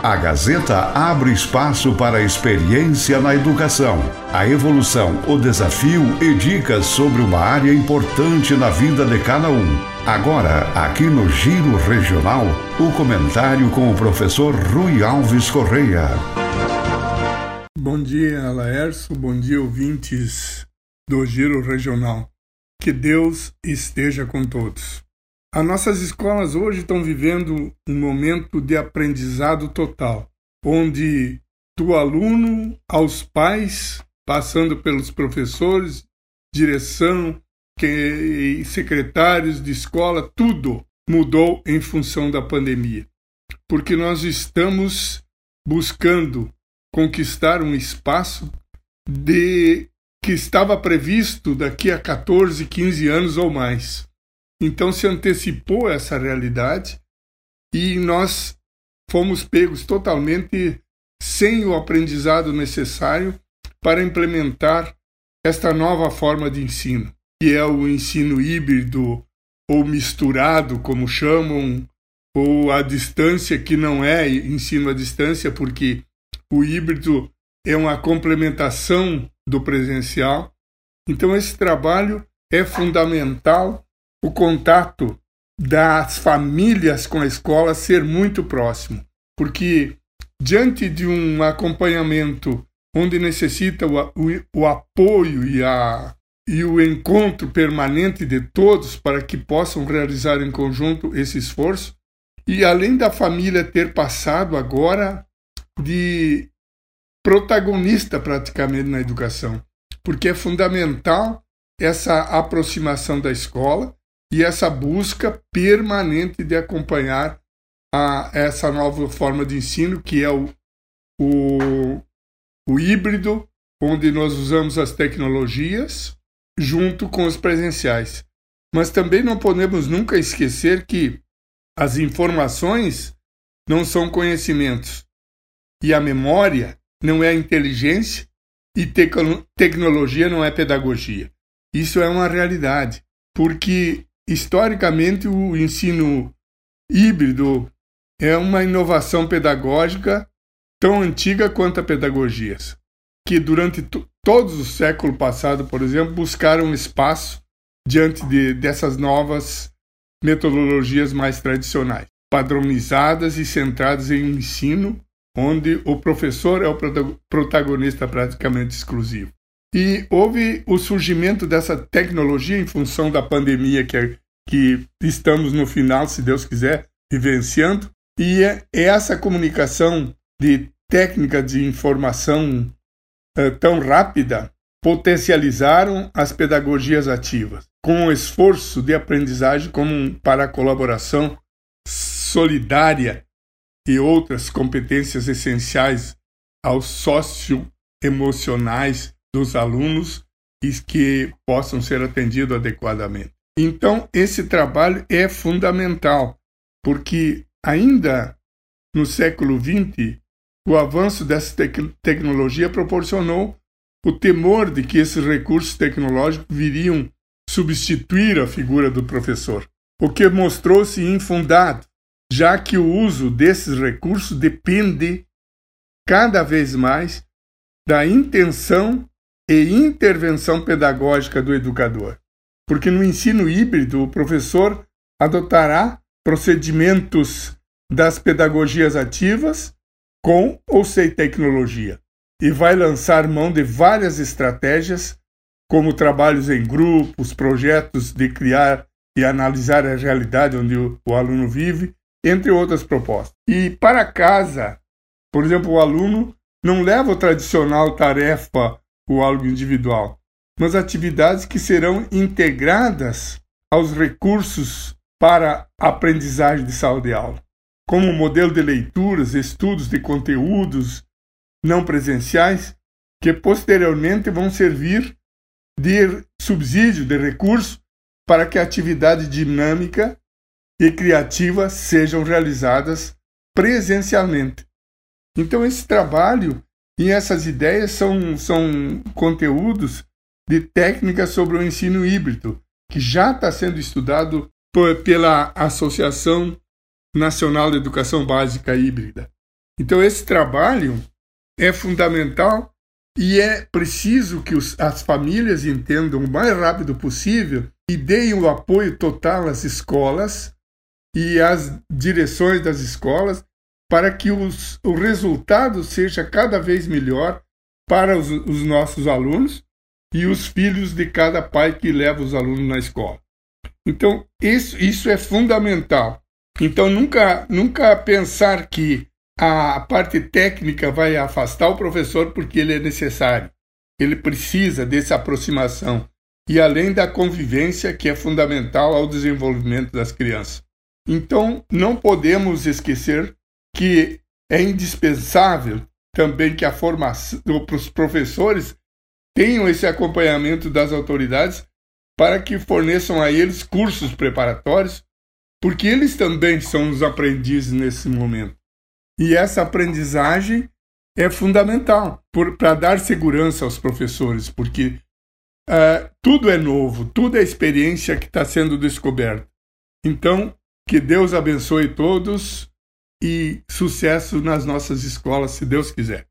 A Gazeta abre espaço para a experiência na educação, a evolução, o desafio e dicas sobre uma área importante na vida de cada um. Agora, aqui no Giro Regional, o comentário com o professor Rui Alves Correia. Bom dia, Laércio. Bom dia, ouvintes do Giro Regional. Que Deus esteja com todos. As nossas escolas hoje estão vivendo um momento de aprendizado total, onde do aluno aos pais, passando pelos professores, direção, que, secretários de escola, tudo mudou em função da pandemia. Porque nós estamos buscando conquistar um espaço de que estava previsto daqui a 14, 15 anos ou mais. Então se antecipou essa realidade e nós fomos pegos totalmente sem o aprendizado necessário para implementar esta nova forma de ensino, que é o ensino híbrido ou misturado, como chamam, ou a distância, que não é ensino à distância, porque o híbrido é uma complementação do presencial. Então, esse trabalho é fundamental o contato das famílias com a escola ser muito próximo, porque diante de um acompanhamento onde necessita o, o, o apoio e, a, e o encontro permanente de todos para que possam realizar em conjunto esse esforço, e além da família ter passado agora de protagonista praticamente na educação, porque é fundamental essa aproximação da escola e essa busca permanente de acompanhar a, essa nova forma de ensino, que é o, o, o híbrido, onde nós usamos as tecnologias junto com os presenciais. Mas também não podemos nunca esquecer que as informações não são conhecimentos e a memória não é inteligência e te tecnologia não é pedagogia. Isso é uma realidade, porque historicamente, o ensino híbrido é uma inovação pedagógica tão antiga quanto a pedagogias, que durante todos os séculos passados, por exemplo, buscaram espaço diante de, dessas novas metodologias mais tradicionais, padronizadas e centradas em um ensino onde o professor é o protagonista praticamente exclusivo. E houve o surgimento dessa tecnologia em função da pandemia que, que estamos no final, se Deus quiser, vivenciando. E é, essa comunicação de técnica de informação é, tão rápida potencializaram as pedagogias ativas, com o esforço de aprendizagem como para a colaboração solidária e outras competências essenciais aos socioemocionais dos alunos e que possam ser atendidos adequadamente. Então, esse trabalho é fundamental, porque ainda no século XX, o avanço dessa tec tecnologia proporcionou o temor de que esses recursos tecnológicos viriam substituir a figura do professor, o que mostrou-se infundado, já que o uso desses recursos depende cada vez mais da intenção e intervenção pedagógica do educador. Porque no ensino híbrido, o professor adotará procedimentos das pedagogias ativas com ou sem tecnologia e vai lançar mão de várias estratégias, como trabalhos em grupos, projetos de criar e analisar a realidade onde o, o aluno vive, entre outras propostas. E para casa, por exemplo, o aluno não leva o tradicional tarefa o algo individual, mas atividades que serão integradas aos recursos para aprendizagem de sala de aula, como modelo de leituras, estudos de conteúdos não presenciais, que posteriormente vão servir de subsídio de recurso para que a atividade dinâmica e criativa sejam realizadas presencialmente. Então esse trabalho e essas ideias são, são conteúdos de técnicas sobre o ensino híbrido, que já está sendo estudado por, pela Associação Nacional de Educação Básica Híbrida. Então, esse trabalho é fundamental e é preciso que os, as famílias entendam o mais rápido possível e deem o apoio total às escolas e às direções das escolas para que os, o resultado seja cada vez melhor para os, os nossos alunos e os filhos de cada pai que leva os alunos na escola. Então, isso, isso é fundamental. Então, nunca, nunca pensar que a parte técnica vai afastar o professor porque ele é necessário. Ele precisa dessa aproximação e além da convivência que é fundamental ao desenvolvimento das crianças. Então, não podemos esquecer que é indispensável também que a formação os professores tenham esse acompanhamento das autoridades para que forneçam a eles cursos preparatórios, porque eles também são os aprendizes nesse momento. E essa aprendizagem é fundamental para dar segurança aos professores, porque uh, tudo é novo, tudo é experiência que está sendo descoberta. Então, que Deus abençoe todos e sucesso nas nossas escolas, se Deus quiser.